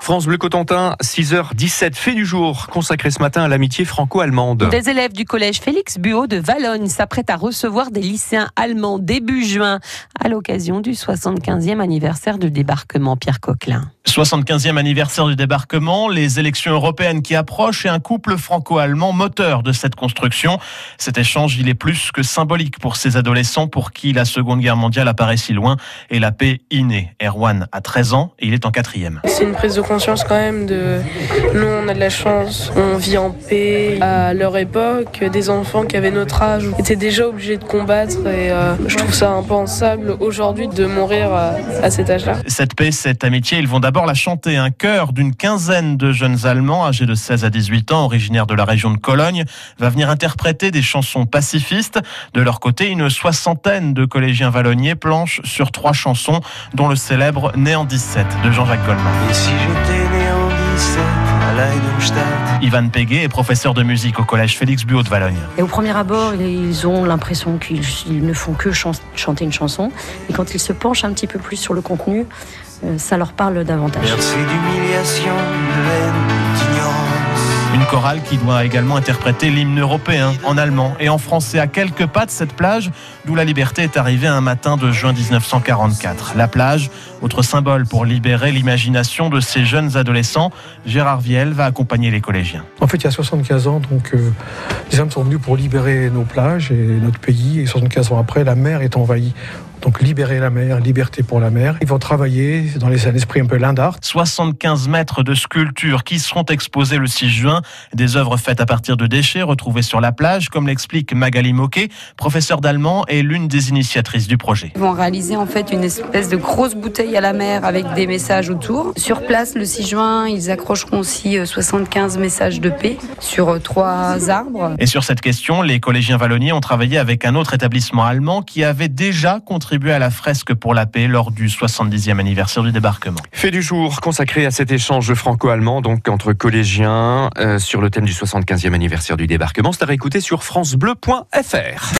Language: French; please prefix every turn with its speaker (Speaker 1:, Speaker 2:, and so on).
Speaker 1: France Bleu Cotentin, 6h17, fait du jour, consacré ce matin à l'amitié franco-allemande.
Speaker 2: Des élèves du collège Félix Buot de Valognes s'apprêtent à recevoir des lycéens allemands début juin à l'occasion du 75e anniversaire du débarquement Pierre Coquelin.
Speaker 3: 75e anniversaire du débarquement, les élections européennes qui approchent et un couple franco-allemand moteur de cette construction. Cet échange, il est plus que symbolique pour ces adolescents pour qui la Seconde Guerre mondiale apparaît si loin et la paix innée. Erwan a 13 ans et il est en quatrième.
Speaker 4: C'est une prise de conscience quand même de nous on a de la chance, on vit en paix. À leur époque, des enfants qui avaient notre âge étaient déjà obligés de combattre et euh, je trouve ça impensable aujourd'hui de mourir à, à cet âge-là.
Speaker 3: Cette paix, cette amitié, ils vont d'abord la chanter. Un chœur d'une quinzaine de jeunes Allemands âgés de 16 à 18 ans, originaires de la région de Cologne, va venir interpréter des chansons pacifistes. De leur côté, une soixantaine de collégiens vallonniers planchent sur trois chansons, dont le célèbre Né en 17 de Jean-Jacques Goldman.
Speaker 5: Et si j'étais né en 17 à Leidenstadt
Speaker 3: Ivan Péguet est professeur de musique au collège Félix Buot de Valogne.
Speaker 6: Et au premier abord, ils ont l'impression qu'ils ils ne font que chan- chanter une chanson. Et quand ils se penchent un petit peu plus sur le contenu, euh, ça leur parle davantage.
Speaker 5: Bercé d'humiliation,
Speaker 3: Une chorale qui doit également interpréter l'hymne européen en allemand et en français à quelques pas de cette plage d'où la liberté est arrivée un matin de juin 1944. La plage, autre symbole pour libérer l'imagination de ces jeunes adolescents, Gérard Viel va accompagner les collégiens.
Speaker 7: En fait, il y a 75 ans, donc, euh, les hommes sont venus pour libérer nos plages et notre pays. Et 75 ans après, la mer est envahie. Donc, libérer la mer, liberté pour la mer. Ils vont travailler dans les un esprit un peu l'art.
Speaker 3: 75 mètres de sculptures qui seront exposées le 6 juin. Des œuvres faites à partir de déchets retrouvés sur la plage, comme l'explique Magali Moquet, professeure d'allemand et l'une des initiatrices du projet.
Speaker 8: Ils vont réaliser en fait une espèce de grosse bouteille à la mer avec des messages autour. Sur place, le 6 juin, ils accrocheront aussi euh, 75 messages de paix sur euh, trois arbres.
Speaker 3: Et sur cette question, les collégiens vallonniers ont travaillé avec un autre établissement allemand qui avait déjà à la fresque pour la paix lors du 70e anniversaire du débarquement.
Speaker 1: Fait du jour, consacré à cet échange franco-allemand, donc entre collégiens, euh, sur le thème du 75e anniversaire du débarquement. C'est à réécouter sur FranceBleu.fr.